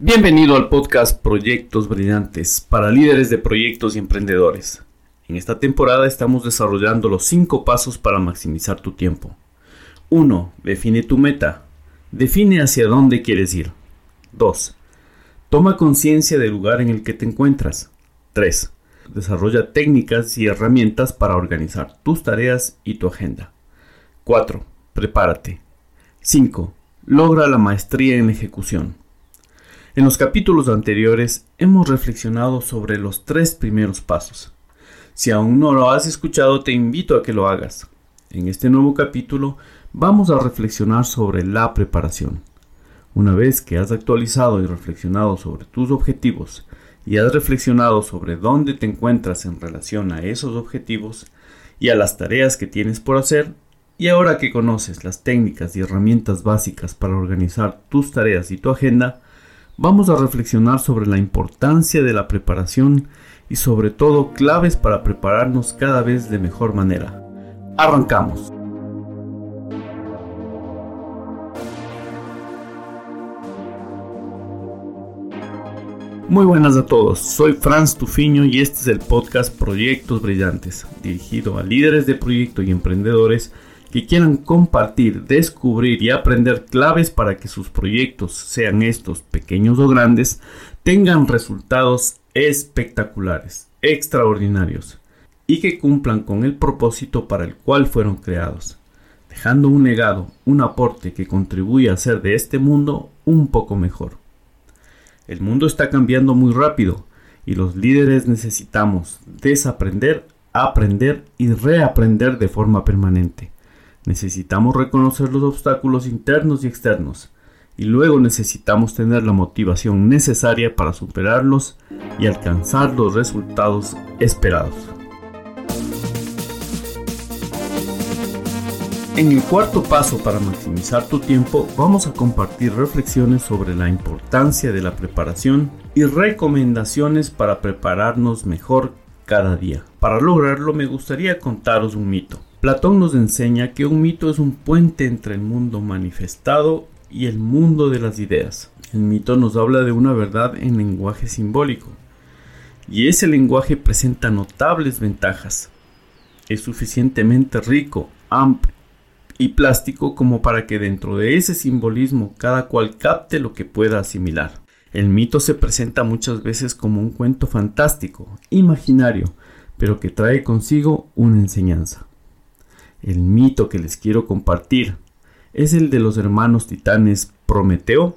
Bienvenido al podcast Proyectos Brillantes para líderes de proyectos y emprendedores. En esta temporada estamos desarrollando los 5 pasos para maximizar tu tiempo. 1. Define tu meta. Define hacia dónde quieres ir. 2. Toma conciencia del lugar en el que te encuentras. 3. Desarrolla técnicas y herramientas para organizar tus tareas y tu agenda. 4. Prepárate. 5. Logra la maestría en ejecución. En los capítulos anteriores hemos reflexionado sobre los tres primeros pasos. Si aún no lo has escuchado, te invito a que lo hagas. En este nuevo capítulo vamos a reflexionar sobre la preparación. Una vez que has actualizado y reflexionado sobre tus objetivos y has reflexionado sobre dónde te encuentras en relación a esos objetivos y a las tareas que tienes por hacer, y ahora que conoces las técnicas y herramientas básicas para organizar tus tareas y tu agenda, vamos a reflexionar sobre la importancia de la preparación y sobre todo claves para prepararnos cada vez de mejor manera. Arrancamos. Muy buenas a todos, soy Franz Tufiño y este es el podcast Proyectos Brillantes, dirigido a líderes de proyecto y emprendedores que quieran compartir, descubrir y aprender claves para que sus proyectos, sean estos pequeños o grandes, tengan resultados espectaculares, extraordinarios y que cumplan con el propósito para el cual fueron creados, dejando un legado, un aporte que contribuye a hacer de este mundo un poco mejor. El mundo está cambiando muy rápido y los líderes necesitamos desaprender, aprender y reaprender de forma permanente Necesitamos reconocer los obstáculos internos y externos y luego necesitamos tener la motivación necesaria para superarlos y alcanzar los resultados esperados. En el cuarto paso para maximizar tu tiempo vamos a compartir reflexiones sobre la importancia de la preparación y recomendaciones para prepararnos mejor cada día. Para lograrlo me gustaría contaros un mito. Platón nos enseña que un mito es un puente entre el mundo manifestado y el mundo de las ideas. El mito nos habla de una verdad en lenguaje simbólico, y ese lenguaje presenta notables ventajas. Es suficientemente rico, amplio y plástico como para que dentro de ese simbolismo cada cual capte lo que pueda asimilar. El mito se presenta muchas veces como un cuento fantástico, imaginario, pero que trae consigo una enseñanza. El mito que les quiero compartir es el de los hermanos titanes Prometeo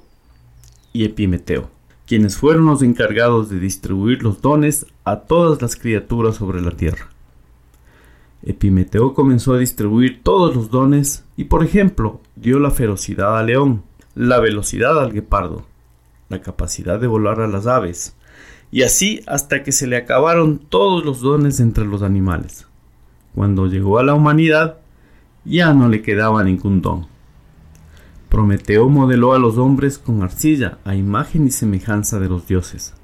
y Epimeteo, quienes fueron los encargados de distribuir los dones a todas las criaturas sobre la tierra. Epimeteo comenzó a distribuir todos los dones y, por ejemplo, dio la ferocidad al león, la velocidad al guepardo, la capacidad de volar a las aves, y así hasta que se le acabaron todos los dones entre los animales. Cuando llegó a la humanidad, ya no le quedaba ningún don. Prometeo modeló a los hombres con arcilla a imagen y semejanza de los dioses.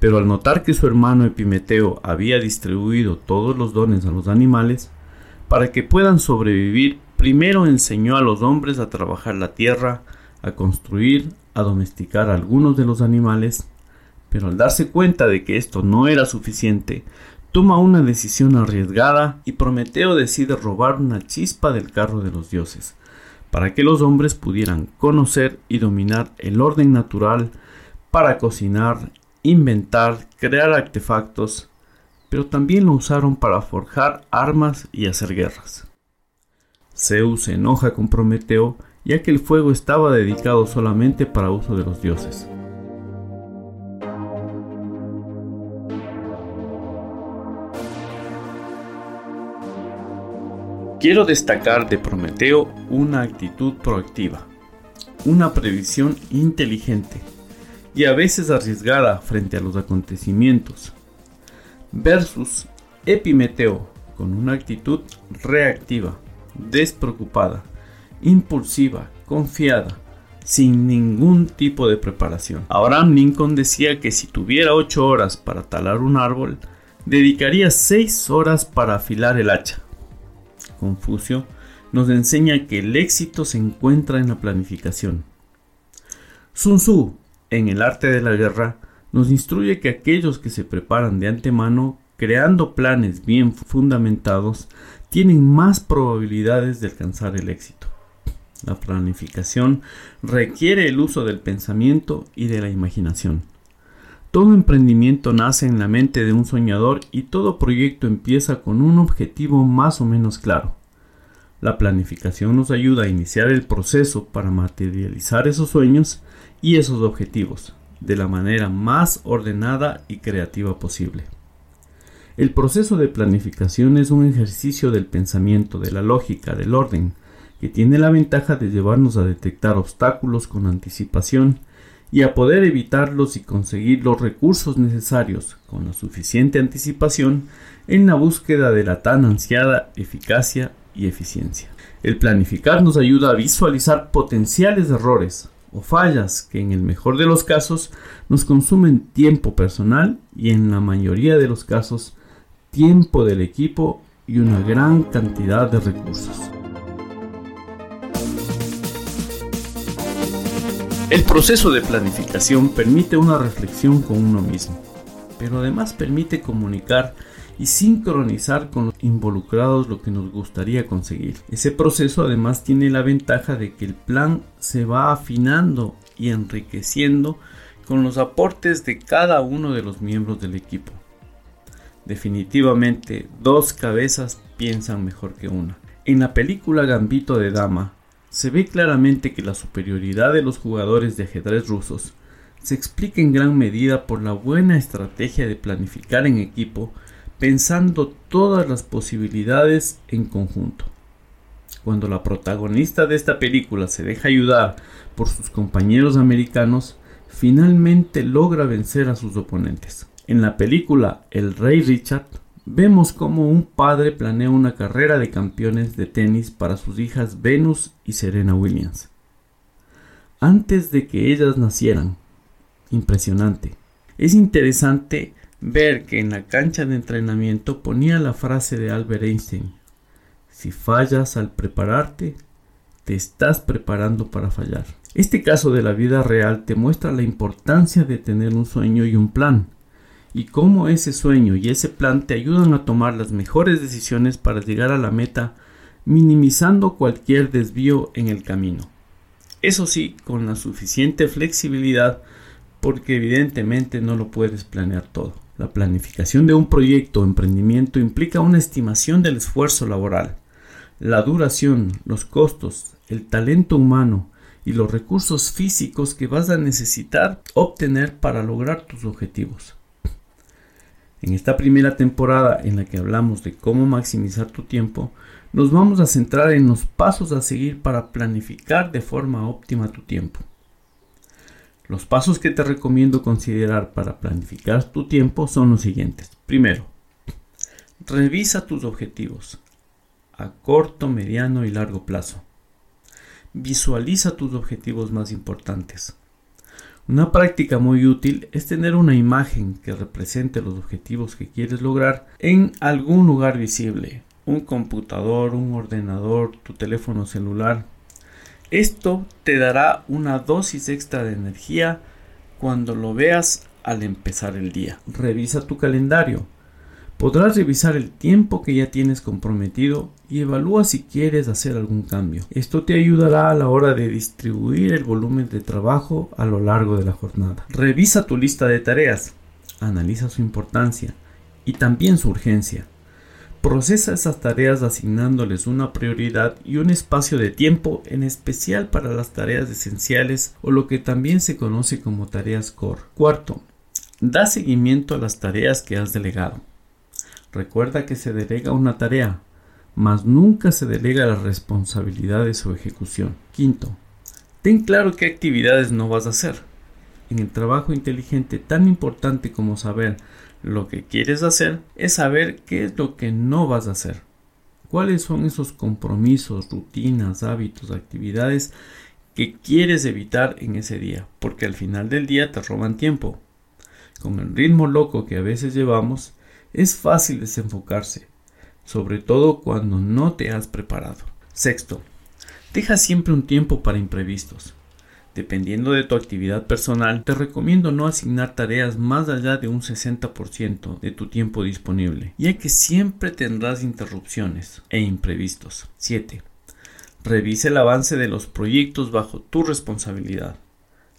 Pero al notar que su hermano Epimeteo había distribuido todos los dones a los animales, para que puedan sobrevivir, primero enseñó a los hombres a trabajar la tierra, a construir, a domesticar algunos de los animales, pero al darse cuenta de que esto no era suficiente, toma una decisión arriesgada y Prometeo decide robar una chispa del carro de los dioses, para que los hombres pudieran conocer y dominar el orden natural para cocinar, inventar, crear artefactos, pero también lo usaron para forjar armas y hacer guerras. Zeus se enoja con Prometeo ya que el fuego estaba dedicado solamente para uso de los dioses. Quiero destacar de Prometeo una actitud proactiva, una previsión inteligente y a veces arriesgada frente a los acontecimientos, versus Epimeteo con una actitud reactiva, despreocupada, impulsiva, confiada, sin ningún tipo de preparación. Abraham Lincoln decía que si tuviera 8 horas para talar un árbol, dedicaría 6 horas para afilar el hacha. Confucio nos enseña que el éxito se encuentra en la planificación. Sun Tzu en el arte de la guerra, nos instruye que aquellos que se preparan de antemano, creando planes bien fundamentados, tienen más probabilidades de alcanzar el éxito. La planificación requiere el uso del pensamiento y de la imaginación. Todo emprendimiento nace en la mente de un soñador y todo proyecto empieza con un objetivo más o menos claro. La planificación nos ayuda a iniciar el proceso para materializar esos sueños y esos objetivos de la manera más ordenada y creativa posible. El proceso de planificación es un ejercicio del pensamiento, de la lógica, del orden, que tiene la ventaja de llevarnos a detectar obstáculos con anticipación y a poder evitarlos y conseguir los recursos necesarios con la suficiente anticipación en la búsqueda de la tan ansiada eficacia y eficiencia. El planificar nos ayuda a visualizar potenciales errores o fallas que en el mejor de los casos nos consumen tiempo personal y en la mayoría de los casos tiempo del equipo y una gran cantidad de recursos. El proceso de planificación permite una reflexión con uno mismo, pero además permite comunicar y sincronizar con los involucrados lo que nos gustaría conseguir. Ese proceso además tiene la ventaja de que el plan se va afinando y enriqueciendo con los aportes de cada uno de los miembros del equipo. Definitivamente, dos cabezas piensan mejor que una. En la película Gambito de Dama, se ve claramente que la superioridad de los jugadores de ajedrez rusos se explica en gran medida por la buena estrategia de planificar en equipo pensando todas las posibilidades en conjunto. Cuando la protagonista de esta película se deja ayudar por sus compañeros americanos, finalmente logra vencer a sus oponentes. En la película El Rey Richard, vemos cómo un padre planea una carrera de campeones de tenis para sus hijas Venus y Serena Williams. Antes de que ellas nacieran. Impresionante. Es interesante ver que en la cancha de entrenamiento ponía la frase de Albert Einstein. Si fallas al prepararte, te estás preparando para fallar. Este caso de la vida real te muestra la importancia de tener un sueño y un plan y cómo ese sueño y ese plan te ayudan a tomar las mejores decisiones para llegar a la meta, minimizando cualquier desvío en el camino. Eso sí, con la suficiente flexibilidad, porque evidentemente no lo puedes planear todo. La planificación de un proyecto o emprendimiento implica una estimación del esfuerzo laboral, la duración, los costos, el talento humano y los recursos físicos que vas a necesitar obtener para lograr tus objetivos. En esta primera temporada en la que hablamos de cómo maximizar tu tiempo, nos vamos a centrar en los pasos a seguir para planificar de forma óptima tu tiempo. Los pasos que te recomiendo considerar para planificar tu tiempo son los siguientes. Primero, revisa tus objetivos a corto, mediano y largo plazo. Visualiza tus objetivos más importantes. Una práctica muy útil es tener una imagen que represente los objetivos que quieres lograr en algún lugar visible, un computador, un ordenador, tu teléfono celular. Esto te dará una dosis extra de energía cuando lo veas al empezar el día. Revisa tu calendario Podrás revisar el tiempo que ya tienes comprometido y evalúa si quieres hacer algún cambio. Esto te ayudará a la hora de distribuir el volumen de trabajo a lo largo de la jornada. Revisa tu lista de tareas, analiza su importancia y también su urgencia. Procesa esas tareas asignándoles una prioridad y un espacio de tiempo en especial para las tareas esenciales o lo que también se conoce como tareas core. Cuarto, da seguimiento a las tareas que has delegado. Recuerda que se delega una tarea, mas nunca se delega la responsabilidad de su ejecución. Quinto, ten claro qué actividades no vas a hacer. En el trabajo inteligente, tan importante como saber lo que quieres hacer, es saber qué es lo que no vas a hacer. ¿Cuáles son esos compromisos, rutinas, hábitos, actividades que quieres evitar en ese día? Porque al final del día te roban tiempo. Con el ritmo loco que a veces llevamos, es fácil desenfocarse, sobre todo cuando no te has preparado. Sexto, deja siempre un tiempo para imprevistos. Dependiendo de tu actividad personal, te recomiendo no asignar tareas más allá de un 60% de tu tiempo disponible, ya que siempre tendrás interrupciones e imprevistos. 7. Revise el avance de los proyectos bajo tu responsabilidad.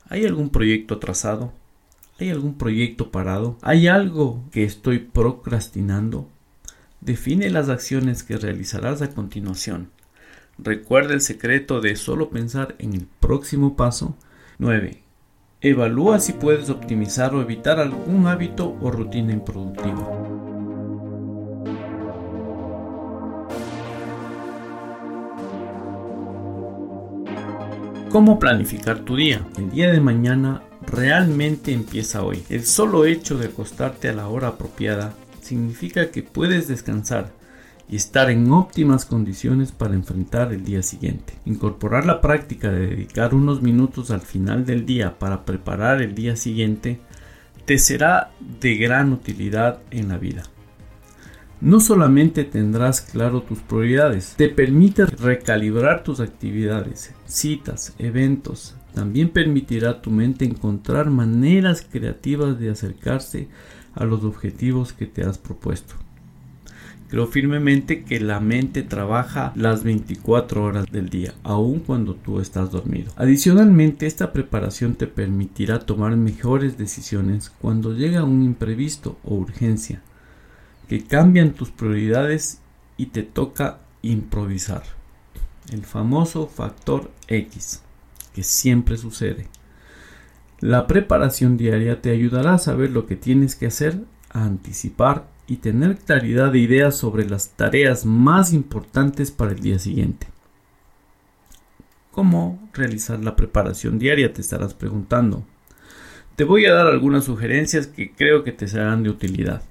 ¿Hay algún proyecto atrasado? ¿Hay algún proyecto parado? ¿Hay algo que estoy procrastinando? Define las acciones que realizarás a continuación. Recuerda el secreto de solo pensar en el próximo paso. 9. Evalúa si puedes optimizar o evitar algún hábito o rutina improductiva. ¿Cómo planificar tu día? El día de mañana realmente empieza hoy. El solo hecho de acostarte a la hora apropiada significa que puedes descansar y estar en óptimas condiciones para enfrentar el día siguiente. Incorporar la práctica de dedicar unos minutos al final del día para preparar el día siguiente te será de gran utilidad en la vida. No solamente tendrás claro tus prioridades, te permite recalibrar tus actividades, citas, eventos. También permitirá a tu mente encontrar maneras creativas de acercarse a los objetivos que te has propuesto. Creo firmemente que la mente trabaja las 24 horas del día, aun cuando tú estás dormido. Adicionalmente, esta preparación te permitirá tomar mejores decisiones cuando llega un imprevisto o urgencia que cambian tus prioridades y te toca improvisar. El famoso factor X, que siempre sucede. La preparación diaria te ayudará a saber lo que tienes que hacer, a anticipar y tener claridad de ideas sobre las tareas más importantes para el día siguiente. ¿Cómo realizar la preparación diaria? Te estarás preguntando. Te voy a dar algunas sugerencias que creo que te serán de utilidad.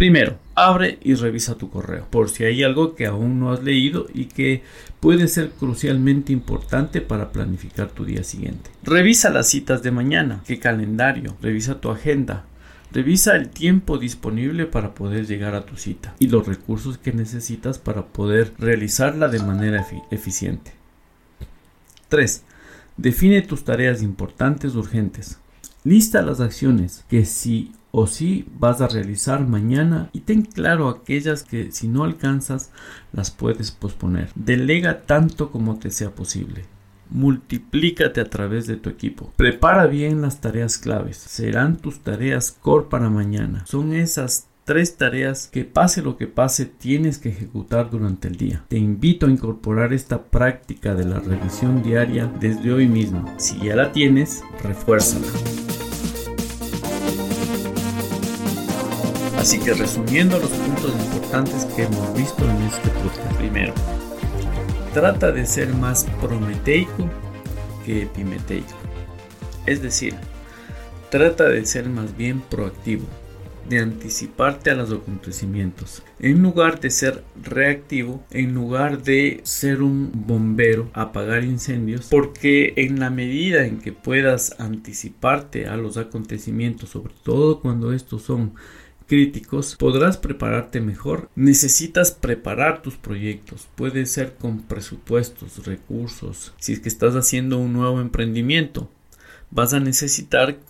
Primero, abre y revisa tu correo por si hay algo que aún no has leído y que puede ser crucialmente importante para planificar tu día siguiente. Revisa las citas de mañana, qué calendario, revisa tu agenda, Revisa el tiempo disponible para poder llegar a tu cita y los recursos que necesitas para poder realizarla de manera eficiente. 3. Define tus tareas importantes urgentes. Lista las acciones que sí o sí vas a realizar mañana y ten claro aquellas que si no alcanzas las puedes posponer. Delega tanto como te sea posible. Multiplícate a través de tu equipo. Prepara bien las tareas claves. Serán tus tareas core para mañana. Son esas tres tareas que pase lo que pase tienes que ejecutar durante el día. Te invito a incorporar esta práctica de la revisión diaria desde hoy mismo. Si ya la tienes, refuérzala. Así que resumiendo los puntos importantes que hemos visto en este podcast. Primero, trata de ser más prometeico que epimeteico. Es decir, trata de ser más bien proactivo de anticiparte a los acontecimientos. En lugar de ser reactivo, en lugar de ser un bombero, apagar incendios, porque en la medida en que puedas anticiparte a los acontecimientos, sobre todo cuando estos son críticos, podrás prepararte mejor. Necesitas preparar tus proyectos. Puede ser con presupuestos, recursos. Si es que estás haciendo un nuevo emprendimiento, vas a necesitar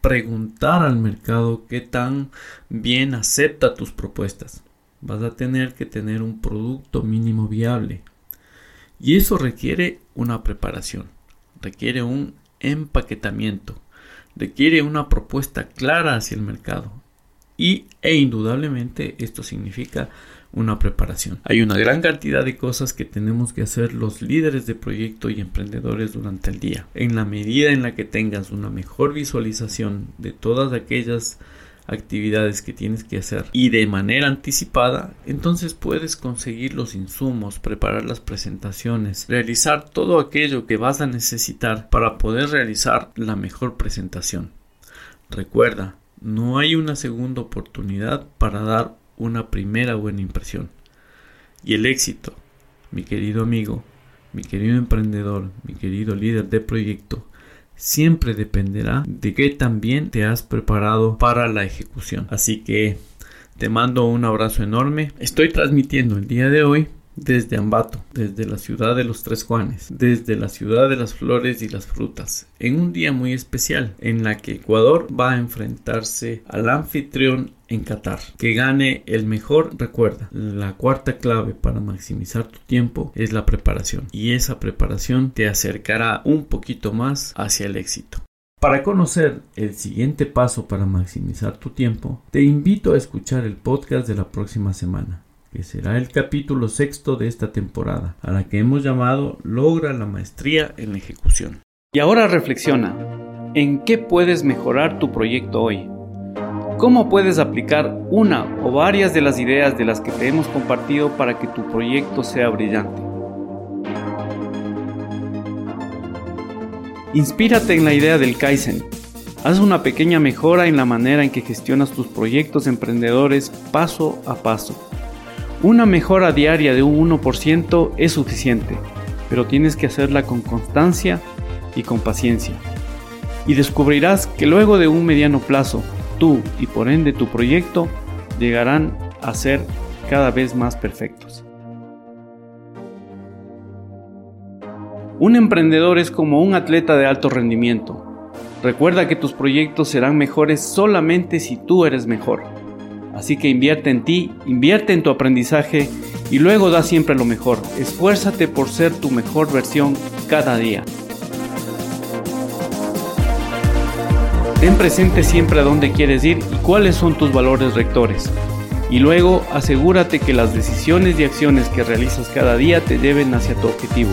preguntar al mercado qué tan bien acepta tus propuestas. Vas a tener que tener un producto mínimo viable. Y eso requiere una preparación, requiere un empaquetamiento, requiere una propuesta clara hacia el mercado. Y, e indudablemente esto significa una preparación. Hay una gran cantidad de cosas que tenemos que hacer los líderes de proyecto y emprendedores durante el día. En la medida en la que tengas una mejor visualización de todas aquellas actividades que tienes que hacer y de manera anticipada, entonces puedes conseguir los insumos, preparar las presentaciones, realizar todo aquello que vas a necesitar para poder realizar la mejor presentación. Recuerda, no hay una segunda oportunidad para dar una primera buena impresión. Y el éxito, mi querido amigo, mi querido emprendedor, mi querido líder de proyecto, siempre dependerá de qué también te has preparado para la ejecución. Así que te mando un abrazo enorme. Estoy transmitiendo el día de hoy desde Ambato, desde la ciudad de los Tres Juanes, desde la ciudad de las flores y las frutas, en un día muy especial en la que Ecuador va a enfrentarse al anfitrión en Qatar. Que gane el mejor, recuerda, la cuarta clave para maximizar tu tiempo es la preparación y esa preparación te acercará un poquito más hacia el éxito. Para conocer el siguiente paso para maximizar tu tiempo, te invito a escuchar el podcast de la próxima semana, que será el capítulo sexto de esta temporada, a la que hemos llamado Logra la maestría en la ejecución. Y ahora reflexiona, ¿en qué puedes mejorar tu proyecto hoy? ¿Cómo puedes aplicar una o varias de las ideas de las que te hemos compartido para que tu proyecto sea brillante? Inspírate en la idea del Kaizen. Haz una pequeña mejora en la manera en que gestionas tus proyectos emprendedores paso a paso. Una mejora diaria de un 1% es suficiente, pero tienes que hacerla con constancia y con paciencia. Y descubrirás que luego de un mediano plazo, tú y por ende tu proyecto llegarán a ser cada vez más perfectos. Un emprendedor es como un atleta de alto rendimiento. Recuerda que tus proyectos serán mejores solamente si tú eres mejor. Así que invierte en ti, invierte en tu aprendizaje y luego da siempre lo mejor. Esfuérzate por ser tu mejor versión cada día. Ten presente siempre a dónde quieres ir y cuáles son tus valores rectores. Y luego asegúrate que las decisiones y acciones que realizas cada día te lleven hacia tu objetivo.